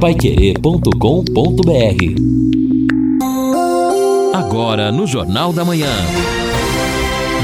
paiquerê.com.br Agora no Jornal da Manhã.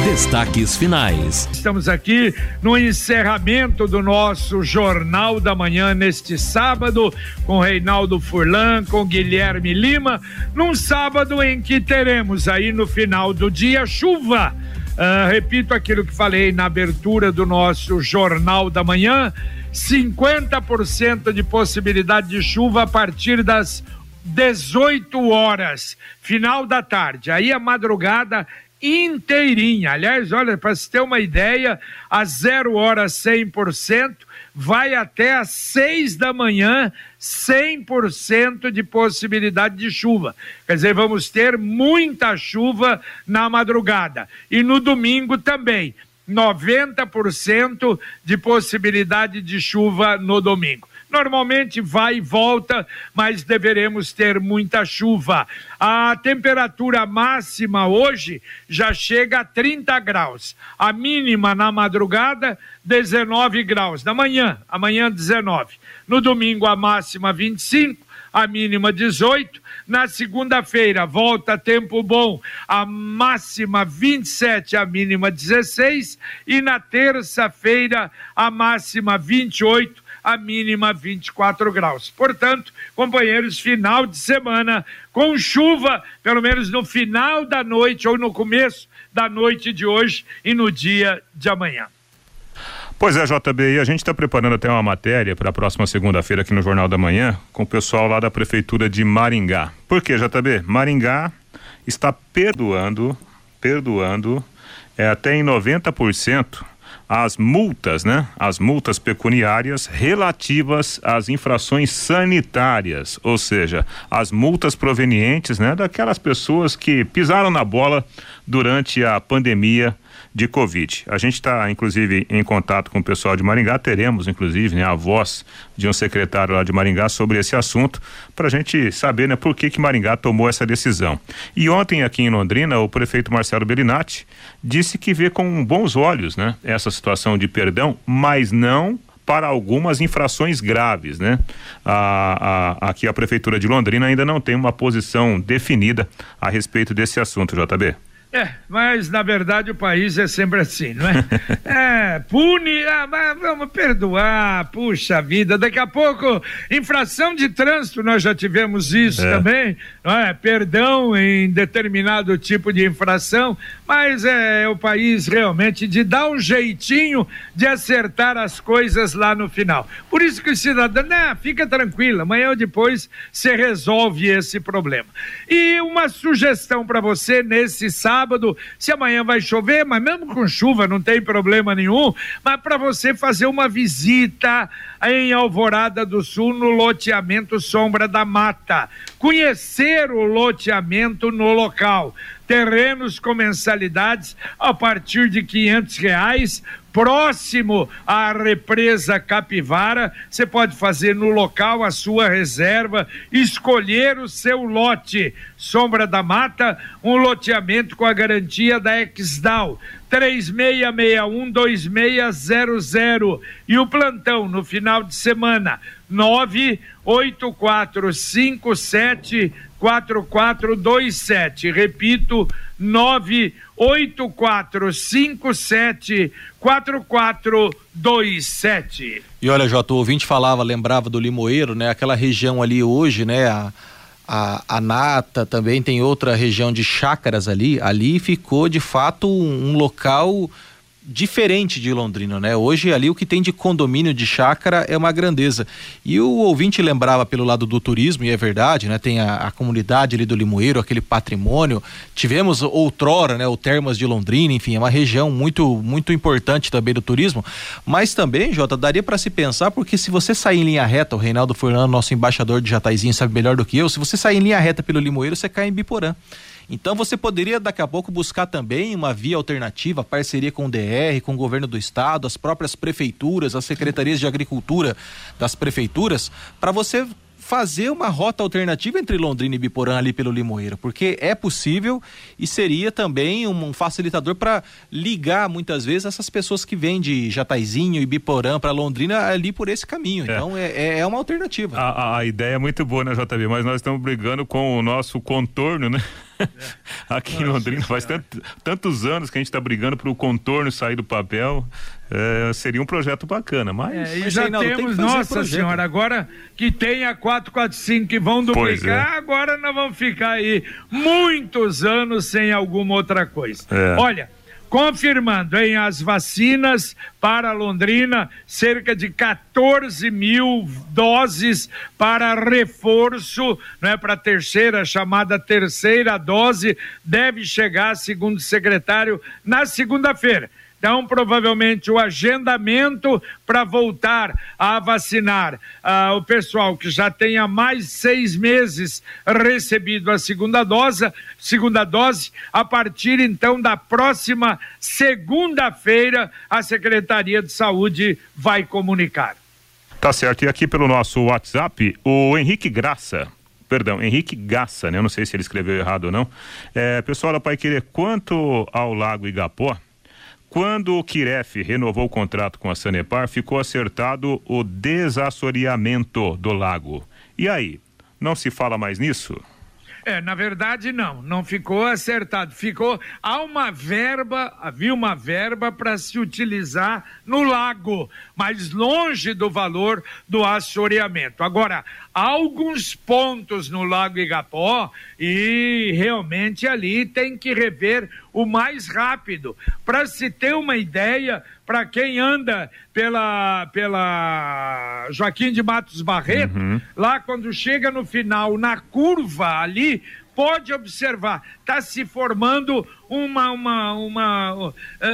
Destaques finais. Estamos aqui no encerramento do nosso Jornal da Manhã neste sábado, com Reinaldo Furlan, com Guilherme Lima, num sábado em que teremos aí no final do dia chuva. Uh, repito aquilo que falei na abertura do nosso Jornal da Manhã: 50% de possibilidade de chuva a partir das 18 horas, final da tarde. Aí a madrugada inteirinha. Aliás, olha, para você ter uma ideia, a zero hora 100%, vai até às seis da manhã, 100% de possibilidade de chuva. Quer dizer, vamos ter muita chuva na madrugada. E no domingo também, 90% de possibilidade de chuva no domingo. Normalmente vai e volta, mas deveremos ter muita chuva. A temperatura máxima hoje já chega a 30 graus. A mínima na madrugada, 19 graus. Na manhã, amanhã 19. No domingo, a máxima 25, a mínima 18. Na segunda-feira, volta tempo bom, a máxima 27, a mínima 16. E na terça-feira, a máxima 28 a mínima 24 graus. Portanto, companheiros, final de semana com chuva, pelo menos no final da noite ou no começo da noite de hoje e no dia de amanhã. Pois é, JB, e a gente está preparando até uma matéria para a próxima segunda-feira aqui no Jornal da Manhã com o pessoal lá da Prefeitura de Maringá. Por quê, JB? Maringá está perdoando, perdoando é, até em 90% as multas, né? As multas pecuniárias relativas às infrações sanitárias, ou seja, as multas provenientes, né, daquelas pessoas que pisaram na bola durante a pandemia de Covid. A gente está, inclusive, em contato com o pessoal de Maringá, teremos, inclusive, né, a voz de um secretário lá de Maringá sobre esse assunto, para a gente saber né, por que, que Maringá tomou essa decisão. E ontem, aqui em Londrina, o prefeito Marcelo Bellinati disse que vê com bons olhos né, essa situação de perdão, mas não para algumas infrações graves, né? A, a, aqui a prefeitura de Londrina ainda não tem uma posição definida a respeito desse assunto, JB. É, mas na verdade o país é sempre assim, não é? é, pune, ah, mas vamos perdoar, puxa vida, daqui a pouco, infração de trânsito, nós já tivemos isso é. também, não é? Perdão em determinado tipo de infração, mas é o país realmente de dar um jeitinho de acertar as coisas lá no final. Por isso que o cidadão, né, fica tranquilo, amanhã ou depois você resolve esse problema. E uma sugestão para você nesse sábado, sábado, se amanhã vai chover, mas mesmo com chuva não tem problema nenhum, mas para você fazer uma visita em Alvorada do Sul no loteamento Sombra da Mata, conhecer o loteamento no local, terrenos com mensalidades a partir de quinhentos reais próximo à represa Capivara. Você pode fazer no local a sua reserva, escolher o seu lote. Sombra da Mata, um loteamento com a garantia da Exdal. 36612600 e o plantão no final de semana 98457 4427. Repito, 98457 4427. E olha, Jota, o ouvinte falava, lembrava do Limoeiro, né? Aquela região ali hoje, né? A, a, a Nata também tem outra região de chácaras ali. Ali ficou de fato um, um local diferente de Londrina, né? Hoje ali o que tem de condomínio de chácara é uma grandeza. E o ouvinte lembrava pelo lado do turismo, e é verdade, né? Tem a, a comunidade ali do Limoeiro, aquele patrimônio. Tivemos outrora, né? O Termas de Londrina, enfim, é uma região muito muito importante também do turismo. Mas também, Jota, daria para se pensar, porque se você sair em linha reta, o Reinaldo Fernando, nosso embaixador de Jataizinho, sabe melhor do que eu, se você sair em linha reta pelo Limoeiro, você cai em Biporã. Então você poderia daqui a pouco buscar também uma via alternativa, parceria com o DR, com o governo do estado, as próprias prefeituras, as secretarias de agricultura das prefeituras, para você fazer uma rota alternativa entre Londrina e Biporã ali pelo Limoeiro, porque é possível e seria também um facilitador para ligar muitas vezes essas pessoas que vêm de Jataizinho e Biporã para Londrina ali por esse caminho. É. Então é, é, é uma alternativa. A, a, a, ideia é muito boa, né, JB? Mas nós estamos brigando com o nosso contorno, né? É. Aqui Nossa, em Londrina faz tanto, tantos anos que a gente está brigando para o contorno sair do papel. É, seria um projeto bacana, mas. É, e mas já temos, tem nossa projeto. senhora, agora que tem a 445 que vão duplicar, é. agora nós vamos ficar aí muitos anos sem alguma outra coisa. É. Olha. Confirmando em as vacinas para Londrina, cerca de 14 mil doses para reforço, não é para a terceira, chamada terceira dose, deve chegar, segundo o secretário, na segunda-feira. Então, provavelmente, o agendamento para voltar a vacinar uh, o pessoal que já tenha mais seis meses recebido a segunda dose, segunda dose, a partir então da próxima segunda-feira, a Secretaria de Saúde vai comunicar. Tá certo. E aqui pelo nosso WhatsApp, o Henrique Graça perdão, Henrique Gassa, né? Eu não sei se ele escreveu errado ou não. É, pessoal da Pai Querer, quanto ao Lago Igapó, quando o Kiref renovou o contrato com a Sanepar, ficou acertado o desassoreamento do lago. E aí, não se fala mais nisso? É, na verdade não, não ficou acertado. Ficou há uma verba, havia uma verba para se utilizar no lago, mas longe do valor do assoreamento. Agora, há alguns pontos no Lago Igapó e realmente ali tem que rever o mais rápido. Para se ter uma ideia, para quem anda pela, pela Joaquim de Matos Barreto, uhum. lá quando chega no final, na curva ali, pode observar, está se formando uma, uma, uma uh,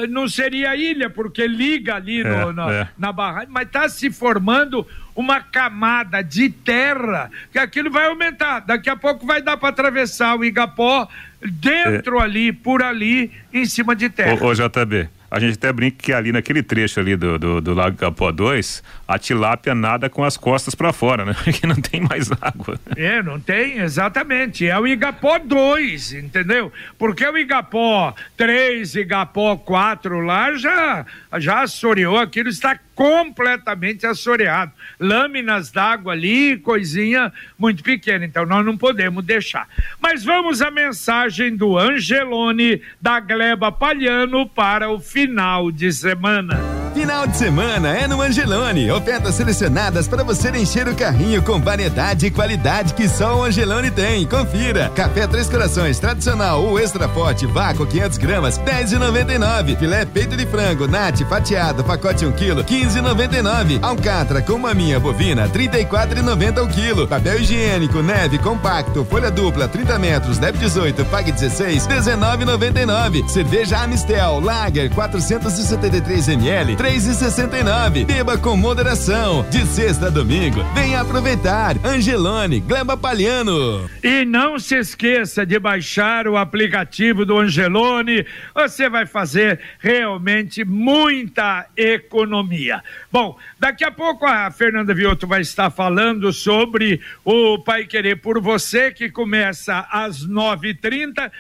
não seria ilha, porque liga ali no, é, na, é. na barragem, mas está se formando uma camada de terra, que aquilo vai aumentar. Daqui a pouco vai dar para atravessar o Igapó dentro é. ali, por ali, em cima de terra. Ô, ô JB, a gente até brinca que ali naquele trecho ali do, do, do Lago Capó 2, a tilápia nada com as costas para fora, né? Porque não tem mais água. É, não tem, exatamente. É o Igapó 2, entendeu? Porque o Igapó 3, Igapó 4 lá já, já assoreou, aquilo está completamente assoreado. Lâminas d'água ali, coisinha muito pequena. Então nós não podemos deixar. Mas vamos à mensagem do Angelone da Gleba Palhano para o final de semana. Final de semana é no Angelone. Ofertas selecionadas para você encher o carrinho com variedade e qualidade que só o Angelone tem. Confira. Café Três Corações tradicional ou extra forte, vácuo 500 gramas, 10,99. Filé peito de frango, nate fatiado, pacote 1 kg, 15,99. Alcatra com maminha bovina, 34,90 o quilo. Papel higiênico, neve compacto, folha dupla, 30 metros, deve 18, pague 16, 19,99. Cerveja Amistel, Lager, 473 ml, três e sessenta e nove. Beba com moderação. De sexta a domingo, venha aproveitar. Angelone, Gleba Palhano. E não se esqueça de baixar o aplicativo do Angelone. Você vai fazer realmente muita economia. Bom, daqui a pouco a Fernanda Vioto vai estar falando sobre o Pai Querer por Você, que começa às nove e trinta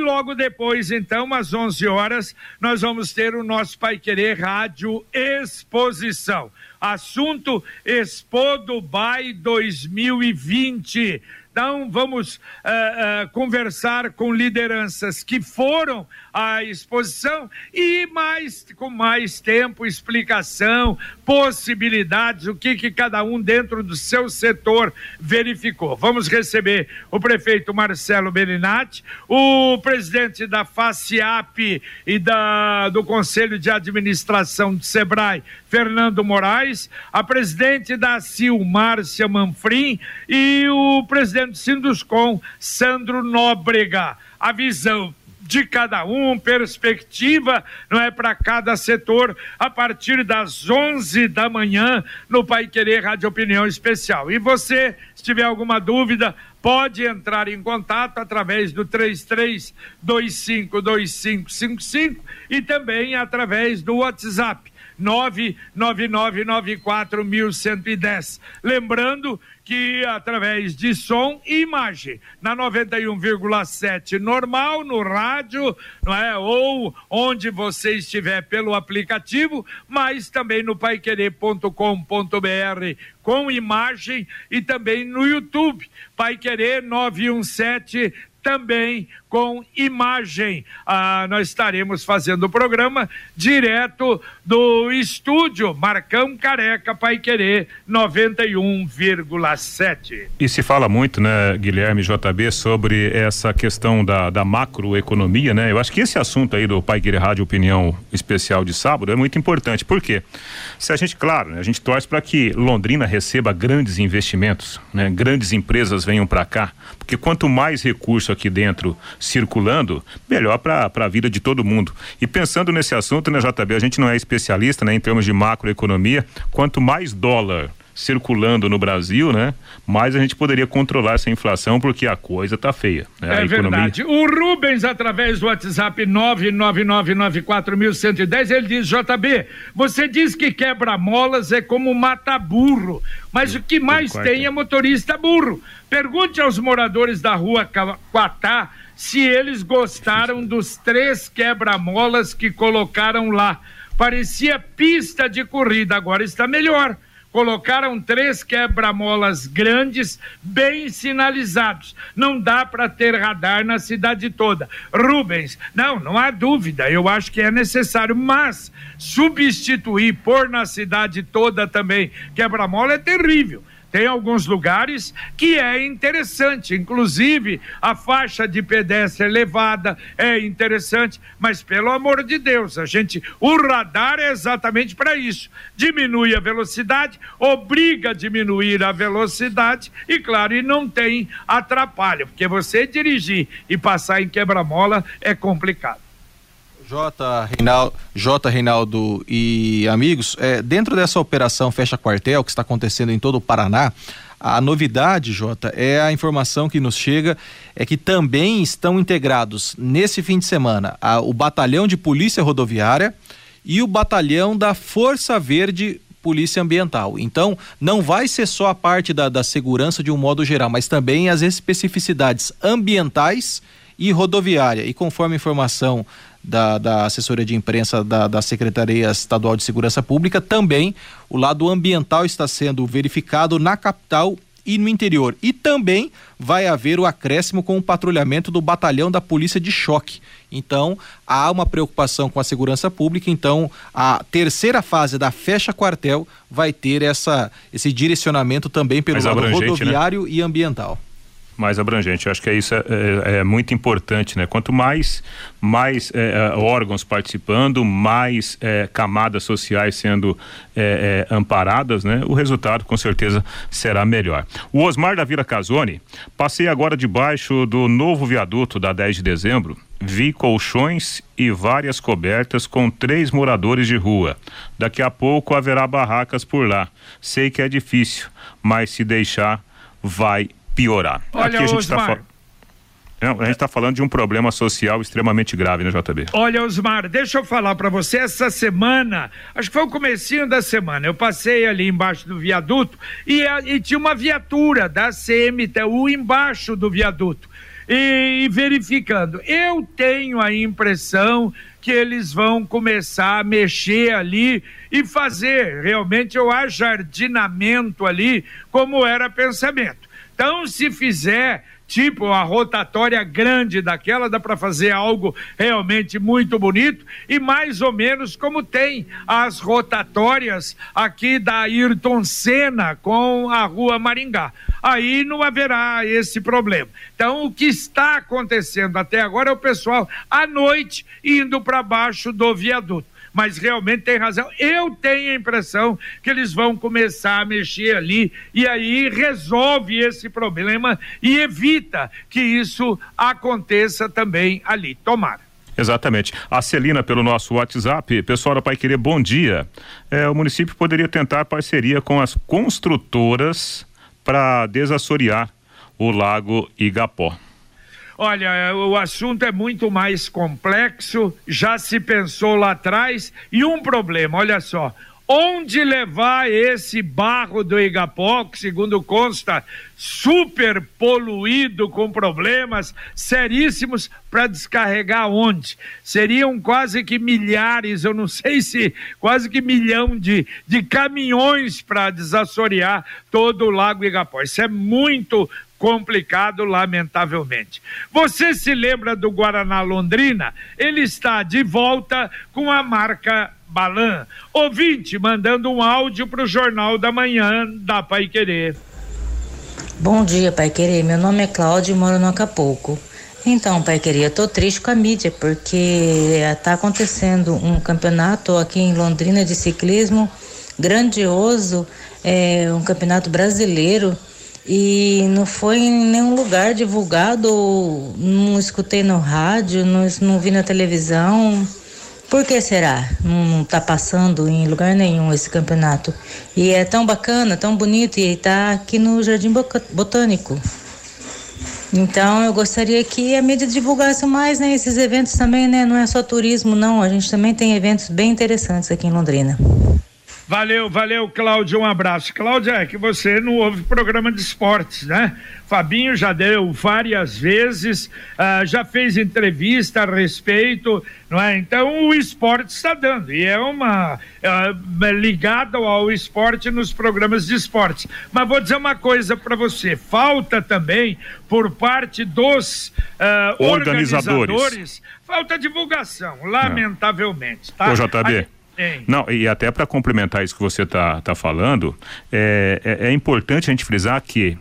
logo depois, então, às onze horas, nós vamos ter o nosso Pai Querer Rádio Exposição. Assunto Expo Dubai 2020. Então, vamos uh, uh, conversar com lideranças que foram à exposição e mais com mais tempo, explicação, possibilidades, o que, que cada um dentro do seu setor verificou. Vamos receber o prefeito Marcelo Belinati, o presidente da FACIAP e da, do Conselho de Administração do SEBRAE, Fernando Moraes, a presidente da CIL, Márcia Manfrim, e o presidente presidente Sinduscom, Sandro Nóbrega. A visão de cada um, perspectiva, não é para cada setor, a partir das 11 da manhã no Pai Querer Rádio Opinião Especial. E você, se tiver alguma dúvida, pode entrar em contato através do 33252555 e também através do WhatsApp 999941110. Lembrando através de som e imagem na 91,7 normal no rádio, não é? Ou onde você estiver pelo aplicativo, mas também no paiquerer.com.br com imagem e também no YouTube. Pai Querer 917 também com imagem. Ah, nós estaremos fazendo o programa direto do estúdio Marcão Careca Pai Querer 91,7. E se fala muito, né, Guilherme JB, sobre essa questão da, da macroeconomia, né? Eu acho que esse assunto aí do Pai Querer Rádio Opinião Especial de sábado é muito importante. Por quê? Se a gente, claro, né, a gente torce para que Londrina receba grandes investimentos, né? Grandes empresas venham para cá, porque quanto mais recurso aqui dentro circulando, melhor para a vida de todo mundo. E pensando nesse assunto, né, JB, a gente não é especialista, né, em termos de macroeconomia, quanto mais dólar circulando no Brasil, né? Mais a gente poderia controlar essa inflação porque a coisa tá feia. Né? É verdade. O Rubens, através do WhatsApp 99994110, ele diz, JB, você diz que quebra-molas é como mata-burro, mas o que mais tem é motorista burro. Pergunte aos moradores da rua Quatá se eles gostaram dos três quebra-molas que colocaram lá. Parecia pista de corrida, agora está melhor. Colocaram três quebra-molas grandes, bem sinalizados. Não dá para ter radar na cidade toda. Rubens, não, não há dúvida, eu acho que é necessário, mas substituir, pôr na cidade toda também quebra-mola é terrível. Tem alguns lugares que é interessante, inclusive a faixa de pedestre elevada é interessante, mas pelo amor de Deus, a gente, o radar é exatamente para isso. Diminui a velocidade, obriga a diminuir a velocidade e claro, e não tem atrapalho, porque você dirigir e passar em quebra-mola é complicado. J. Reinaldo, J. Reinaldo e amigos, é, dentro dessa operação Fecha Quartel que está acontecendo em todo o Paraná, a novidade, Jota, é a informação que nos chega é que também estão integrados nesse fim de semana a, o Batalhão de Polícia Rodoviária e o Batalhão da Força Verde Polícia Ambiental. Então, não vai ser só a parte da, da segurança de um modo geral, mas também as especificidades ambientais e rodoviária. E conforme a informação da, da assessoria de imprensa da, da Secretaria Estadual de Segurança Pública, também o lado ambiental está sendo verificado na capital e no interior. E também vai haver o acréscimo com o patrulhamento do batalhão da Polícia de Choque. Então, há uma preocupação com a segurança pública, então a terceira fase da fecha quartel vai ter essa esse direcionamento também pelo lado né? rodoviário né? e ambiental mais abrangente. Eu acho que isso é, é, é, muito importante, né? Quanto mais, mais é, é órgãos participando, mais é, camadas sociais sendo é, amparadas, né? O resultado com certeza será melhor. O Osmar da Vila Casone, passei agora debaixo do novo viaduto da 10 de dezembro, vi colchões e várias cobertas com três moradores de rua. Daqui a pouco haverá barracas por lá. Sei que é difícil, mas se deixar, vai piorar. Olha, Aqui a gente está não, a gente está falando de um problema social extremamente grave, né, JB? Olha, Osmar, deixa eu falar para você, essa semana, acho que foi o comecinho da semana, eu passei ali embaixo do viaduto e, e tinha uma viatura da CMTU embaixo do viaduto. E, e verificando, eu tenho a impressão que eles vão começar a mexer ali e fazer realmente o ajardinamento ali, como era pensamento. Então, se fizer tipo a rotatória grande daquela, dá para fazer algo realmente muito bonito e mais ou menos como tem as rotatórias aqui da Ayrton Senna com a Rua Maringá. Aí não haverá esse problema. Então, o que está acontecendo até agora é o pessoal à noite indo para baixo do viaduto mas realmente tem razão. Eu tenho a impressão que eles vão começar a mexer ali e aí resolve esse problema e evita que isso aconteça também ali. Tomara. Exatamente. A Celina, pelo nosso WhatsApp, pessoal da Pai Querer, bom dia. É, o município poderia tentar parceria com as construtoras para desassorear o lago Igapó. Olha, o assunto é muito mais complexo, já se pensou lá atrás, e um problema, olha só, onde levar esse barro do Igapó, que segundo consta, super poluído com problemas seríssimos para descarregar onde? Seriam quase que milhares, eu não sei se quase que milhão de, de caminhões para desassorear todo o Lago Igapó. Isso é muito complicado, lamentavelmente. Você se lembra do Guaraná Londrina? Ele está de volta com a marca Balan. Ouvinte mandando um áudio para o Jornal da Manhã da Pai Querer. Bom dia, Pai Querer. Meu nome é Cláudio e moro no Acapulco. Então, Pai Querer, eu tô triste com a mídia, porque está acontecendo um campeonato aqui em Londrina de ciclismo grandioso, é um campeonato brasileiro e não foi em nenhum lugar divulgado, não escutei no rádio, não, não vi na televisão. Por que será? Não está passando em lugar nenhum esse campeonato. E é tão bacana, tão bonito, e está aqui no Jardim Botânico. Então eu gostaria que a mídia divulgasse mais né, esses eventos também, né? Não é só turismo, não. A gente também tem eventos bem interessantes aqui em Londrina. Valeu, valeu, Cláudio. Um abraço. Cláudia, é que você não ouve programa de esportes, né? Fabinho já deu várias vezes, uh, já fez entrevista a respeito, não é? Então o esporte está dando, e é uma uh, ligada ao esporte nos programas de esportes. Mas vou dizer uma coisa para você: falta também, por parte dos uh, organizadores. organizadores, falta divulgação, lamentavelmente. Tá? Ô, JB. Não, e até para complementar isso que você está tá falando, é, é, é importante a gente frisar que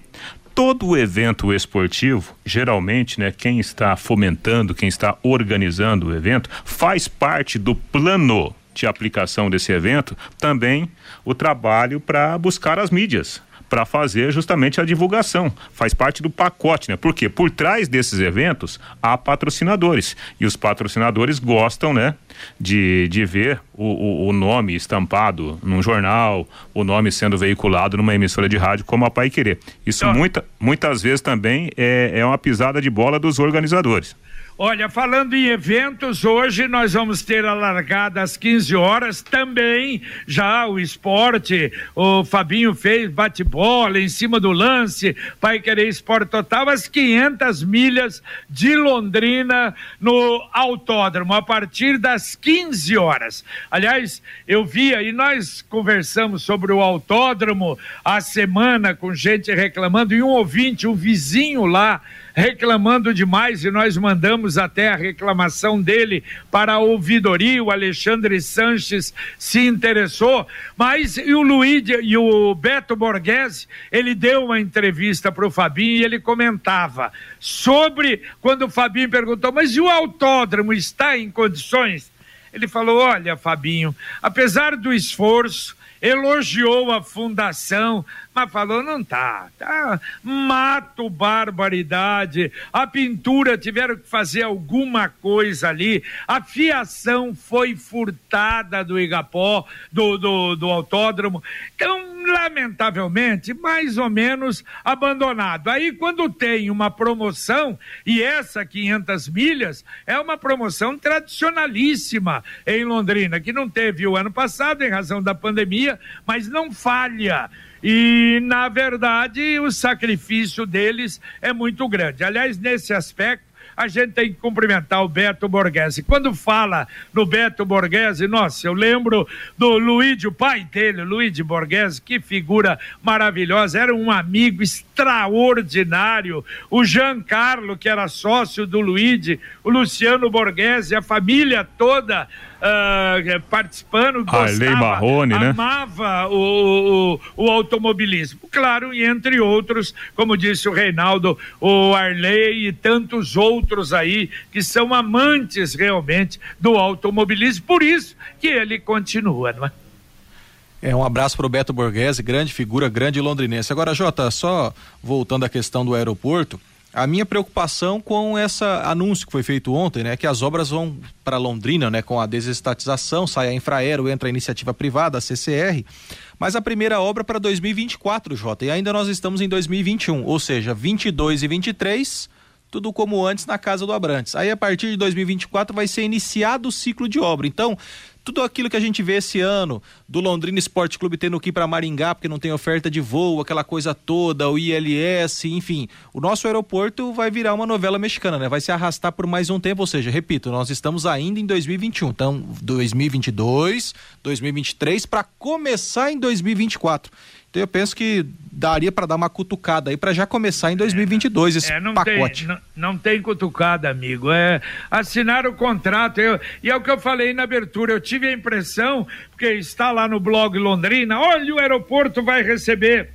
todo evento esportivo, geralmente, né, quem está fomentando, quem está organizando o evento, faz parte do plano de aplicação desse evento também o trabalho para buscar as mídias, para fazer justamente a divulgação. Faz parte do pacote, né? Porque por trás desses eventos há patrocinadores e os patrocinadores gostam, né? De, de ver o, o, o nome estampado num jornal, o nome sendo veiculado numa emissora de rádio como a Pai Querer. Isso muita, muitas vezes também é, é uma pisada de bola dos organizadores. Olha, falando em eventos, hoje nós vamos ter a largada às 15 horas também, já o esporte, o Fabinho fez bate-bola em cima do lance, Pai Querer Esporte Total, às 500 milhas de Londrina no autódromo, a partir das 15 horas. Aliás, eu via e nós conversamos sobre o autódromo a semana com gente reclamando e um ouvinte, um vizinho lá, reclamando demais e nós mandamos até a reclamação dele para a ouvidoria. O Alexandre Sanches se interessou, mas e o Luiz e o Beto Borghese, ele deu uma entrevista para o Fabinho e ele comentava sobre quando o Fabinho perguntou: mas e o autódromo está em condições? Ele falou: olha, Fabinho, apesar do esforço, elogiou a fundação, mas falou, não tá, tá, mato barbaridade, a pintura tiveram que fazer alguma coisa ali, a fiação foi furtada do Igapó, do, do, do autódromo, então, lamentavelmente, mais ou menos abandonado. Aí, quando tem uma promoção, e essa 500 milhas é uma promoção tradicionalíssima em Londrina, que não teve o ano passado em razão da pandemia, mas não falha. E, na verdade, o sacrifício deles é muito grande. Aliás, nesse aspecto, a gente tem que cumprimentar o Beto Borghese. Quando fala no Beto Borghese, nossa, eu lembro do Luigi, o pai dele, Luigi Borghese, que figura maravilhosa, era um amigo extraordinário. O Giancarlo, que era sócio do Luigi, o Luciano Borghese, a família toda uh, participando, gostava, Marrone, né? amava o, o, o, automobilismo. Claro, e entre outros, como disse o Reinaldo, o Arley e tantos outros aí que são amantes realmente do automobilismo, por isso que ele continua, não é? É, um abraço para o Beto Borghese, grande figura, grande londrinense. Agora, Jota, só voltando à questão do aeroporto, a minha preocupação com esse anúncio que foi feito ontem, né, que as obras vão para Londrina, né, com a desestatização, sai a Infraero, entra a iniciativa privada, a CCR, mas a primeira obra para 2024, Jota, e ainda nós estamos em 2021, ou seja, 22 e 23 tudo como antes na casa do Abrantes. Aí a partir de 2024 vai ser iniciado o ciclo de obra. Então, tudo aquilo que a gente vê esse ano, do Londrina Esporte Clube tendo que ir para Maringá porque não tem oferta de voo, aquela coisa toda, o ILS, enfim, o nosso aeroporto vai virar uma novela mexicana, né? Vai se arrastar por mais um tempo, ou seja, repito, nós estamos ainda em 2021, então 2022, 2023 para começar em 2024. Então eu penso que daria para dar uma cutucada aí para já começar em 2022 esse é, não pacote. Tem, não, não, tem cutucada, amigo. É assinar o contrato. Eu, e é o que eu falei na abertura. Eu tive a impressão, porque está lá no blog Londrina, olha, o aeroporto vai receber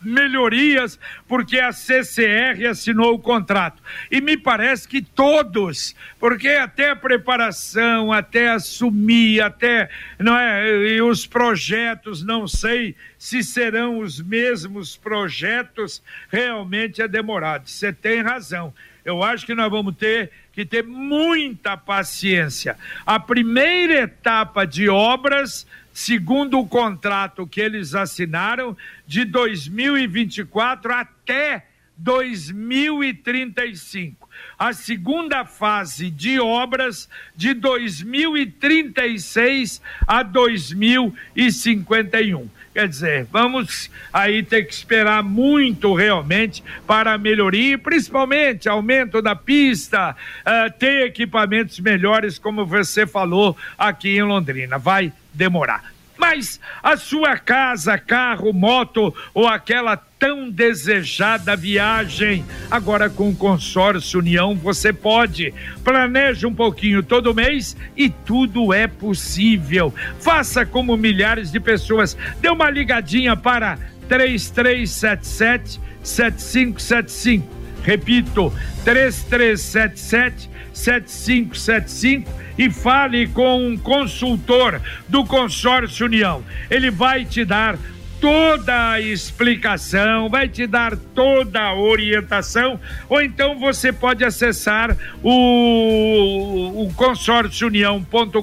melhorias porque a CCR assinou o contrato. E me parece que todos, porque até a preparação, até assumir, até não é, e os projetos, não sei se serão os mesmos projetos, realmente é demorado. Você tem razão. Eu acho que nós vamos ter que ter muita paciência. A primeira etapa de obras segundo o contrato que eles assinaram, de 2024 até 2035. A segunda fase de obras de 2036 a 2051. Quer dizer, vamos aí ter que esperar muito realmente para a melhoria, principalmente aumento da pista, uh, ter equipamentos melhores, como você falou aqui em Londrina. Vai demorar. Mas a sua casa, carro, moto ou aquela tão desejada viagem, agora com o consórcio União você pode. Planeje um pouquinho todo mês e tudo é possível. Faça como milhares de pessoas. Dê uma ligadinha para 3377 7575. Repito, 3377 7575 e fale com um consultor do Consórcio União. Ele vai te dar toda a explicação, vai te dar toda a orientação, ou então você pode acessar o, o consórciounião.com.br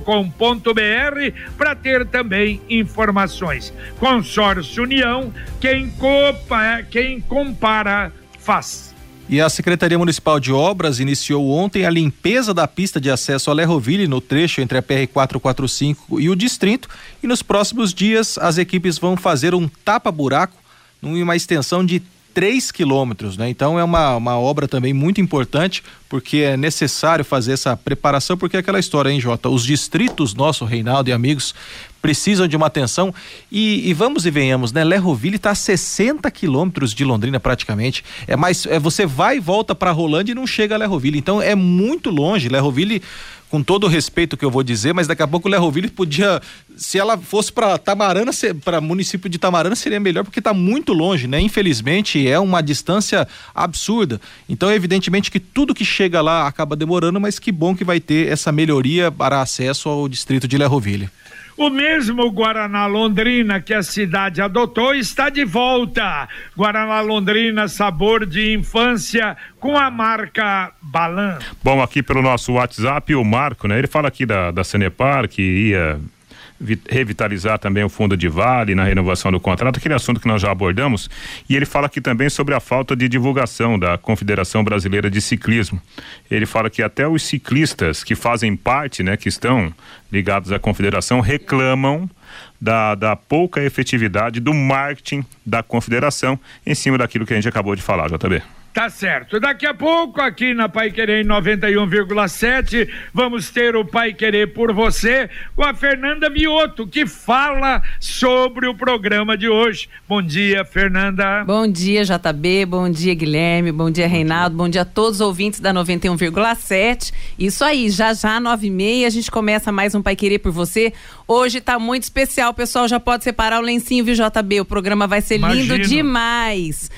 para ter também informações. Consórcio União, quem, quem compara faz. E a Secretaria Municipal de Obras iniciou ontem a limpeza da pista de acesso a Lerroville no trecho entre a PR 445 e o distrito. E nos próximos dias as equipes vão fazer um tapa-buraco numa extensão de 3 quilômetros, né? Então é uma, uma obra também muito importante, porque é necessário fazer essa preparação, porque é aquela história, hein, Jota? Os distritos, nosso Reinaldo e amigos, precisam de uma atenção. E, e vamos e venhamos, né? Lerroville está a 60 quilômetros de Londrina praticamente. É mais, é, você vai e volta para Rolândia e não chega a Lerroville. Então é muito longe. Lerroville com todo o respeito que eu vou dizer, mas daqui a pouco o Lerroville podia, se ela fosse para Tamarana, para município de Tamarana seria melhor porque está muito longe, né? Infelizmente é uma distância absurda. Então, evidentemente que tudo que chega lá acaba demorando, mas que bom que vai ter essa melhoria para acesso ao distrito de Lerroville. O mesmo Guaraná Londrina que a cidade adotou está de volta. Guaraná Londrina, sabor de infância, com a marca Balan. Bom, aqui pelo nosso WhatsApp, o Marco, né? Ele fala aqui da, da Cenepar que ia revitalizar também o fundo de vale na renovação do contrato, aquele assunto que nós já abordamos. E ele fala aqui também sobre a falta de divulgação da Confederação Brasileira de Ciclismo. Ele fala que até os ciclistas que fazem parte, né, que estão ligados à confederação, reclamam da, da pouca efetividade do marketing da confederação em cima daquilo que a gente acabou de falar, JB. Tá certo. Daqui a pouco, aqui na Pai Querer 91,7, vamos ter o Pai Querer por você com a Fernanda Mioto, que fala sobre o programa de hoje. Bom dia, Fernanda. Bom dia, JB. Bom dia, Guilherme. Bom dia, Reinaldo. Bom dia a todos os ouvintes da 91,7. Isso aí, já já, nove e meia, a gente começa mais um Pai Querer por você. Hoje tá muito especial, pessoal já pode separar o lencinho, viu, JB? O programa vai ser Imagino. lindo demais.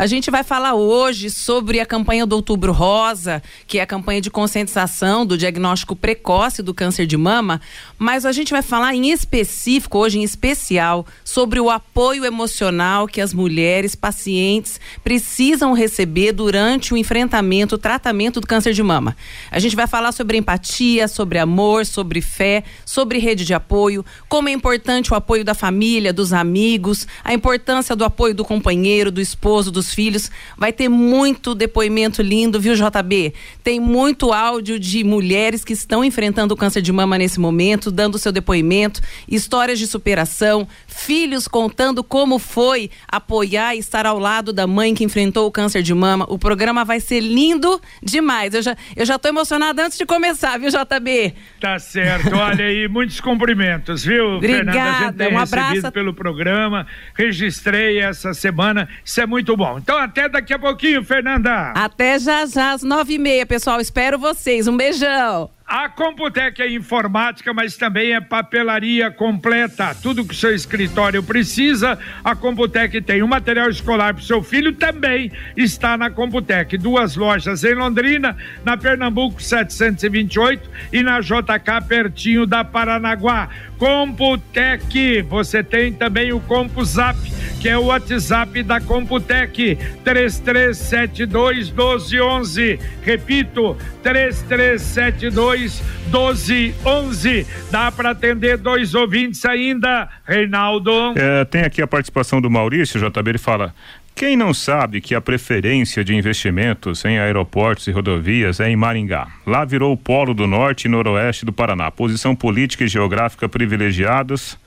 A gente vai falar hoje sobre a campanha do Outubro Rosa, que é a campanha de conscientização do diagnóstico precoce do câncer de mama, mas a gente vai falar em específico, hoje em especial, sobre o apoio emocional que as mulheres pacientes precisam receber durante o enfrentamento, o tratamento do câncer de mama. A gente vai falar sobre empatia, sobre amor, sobre fé, sobre rede de apoio, como é importante o apoio da família, dos amigos, a importância do apoio do companheiro, do esposo, dos dos filhos. Vai ter muito depoimento lindo, viu, JB? Tem muito áudio de mulheres que estão enfrentando o câncer de mama nesse momento, dando seu depoimento, histórias de superação, filhos contando como foi apoiar e estar ao lado da mãe que enfrentou o câncer de mama. O programa vai ser lindo demais. Eu já, eu já tô emocionada antes de começar, viu, JB? Tá certo. Olha aí, muitos cumprimentos, viu, Obrigada. Fernanda? A gente tem um abraço. pelo programa, registrei essa semana, isso é muito bom. Então até daqui a pouquinho, Fernanda. Até já já, às nove e meia, pessoal. Espero vocês. Um beijão. A Computec é informática, mas também é papelaria completa. Tudo que o seu escritório precisa, a Computec tem. O material escolar para o seu filho também está na Computec. Duas lojas em Londrina, na Pernambuco 728 e na JK pertinho da Paranaguá. Computec, você tem também o CompuZap, que é o WhatsApp da Computec, 3372 1211. Repito, 3372 1211. Dá para atender dois ouvintes ainda, Reinaldo. É, tem aqui a participação do Maurício, JB, ele fala. Quem não sabe que a preferência de investimentos em aeroportos e rodovias é em Maringá? Lá virou o polo do norte e noroeste do Paraná. Posição política e geográfica privilegiadas.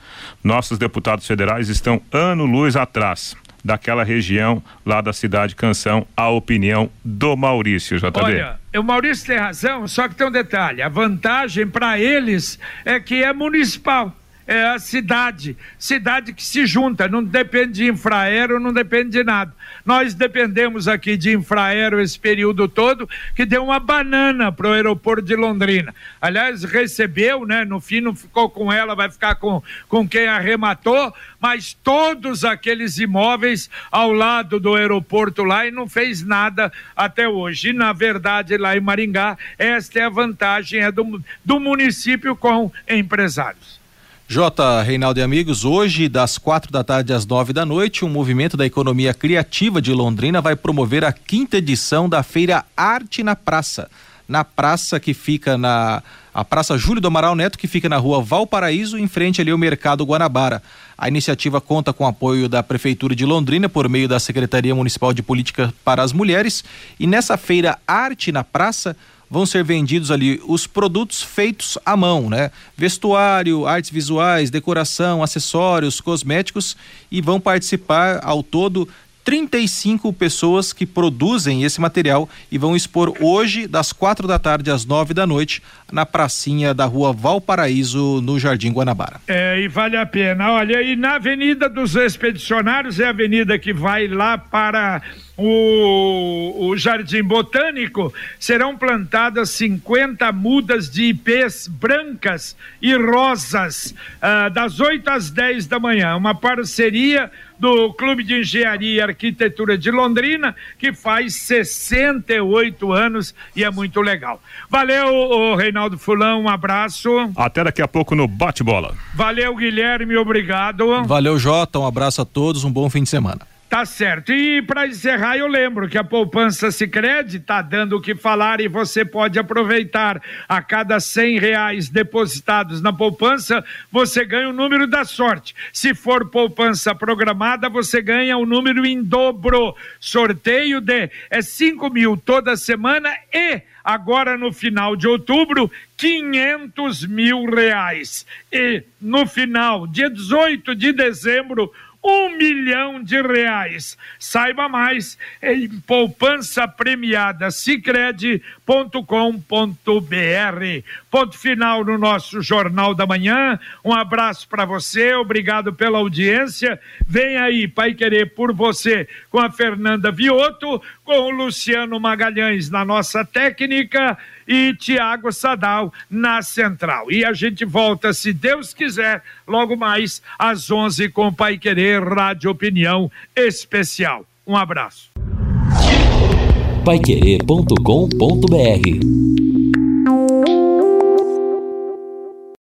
Nossos deputados federais estão ano-luz atrás daquela região lá da cidade Canção. A opinião do Maurício, JB. Olha, o Maurício tem razão, só que tem um detalhe: a vantagem para eles é que é municipal. É a cidade, cidade que se junta, não depende de infraero, não depende de nada. Nós dependemos aqui de infraero esse período todo, que deu uma banana para o aeroporto de Londrina. Aliás, recebeu, né? No fim não ficou com ela, vai ficar com, com quem arrematou, mas todos aqueles imóveis ao lado do aeroporto lá e não fez nada até hoje. E, na verdade, lá em Maringá, esta é a vantagem é do, do município com empresários. J. Reinaldo e amigos, hoje, das quatro da tarde às nove da noite, um movimento da economia criativa de Londrina vai promover a quinta edição da Feira Arte na Praça. Na praça que fica na. A Praça Júlio do Amaral Neto, que fica na rua Valparaíso, em frente ali ao Mercado Guanabara. A iniciativa conta com apoio da Prefeitura de Londrina por meio da Secretaria Municipal de Política para as Mulheres. E nessa feira Arte na Praça, vão ser vendidos ali os produtos feitos à mão, né? Vestuário, artes visuais, decoração, acessórios, cosméticos e vão participar ao todo 35 pessoas que produzem esse material e vão expor hoje, das quatro da tarde às nove da noite, na pracinha da rua Valparaíso, no Jardim Guanabara. É, e vale a pena. Olha, e na Avenida dos Expedicionários é a avenida que vai lá para o, o Jardim Botânico, serão plantadas 50 mudas de ipês brancas e rosas, ah, das 8 às 10 da manhã. Uma parceria do Clube de Engenharia e Arquitetura de Londrina, que faz 68 anos e é muito legal. Valeu, Reinaldo Fulão, um abraço. Até daqui a pouco no Bate-Bola. Valeu, Guilherme, obrigado. Valeu, Jota, um abraço a todos, um bom fim de semana. Tá certo. E para encerrar, eu lembro que a poupança Sicredi tá dando o que falar e você pode aproveitar. A cada cem reais depositados na poupança, você ganha o número da sorte. Se for poupança programada, você ganha o número em dobro. Sorteio de é cinco mil toda semana e agora no final de outubro, 500 mil reais. E no final, dia 18 de dezembro, um milhão de reais. Saiba mais em poupança premiada cicred.com.br. Ponto final no nosso Jornal da Manhã. Um abraço para você, obrigado pela audiência. Vem aí, Pai Querer por você, com a Fernanda Vioto, com o Luciano Magalhães na nossa técnica e Tiago Sadal na central. E a gente volta, se Deus quiser, logo mais às 11 com Pai Querer Rádio Opinião Especial. Um abraço. Paiquerê.com.br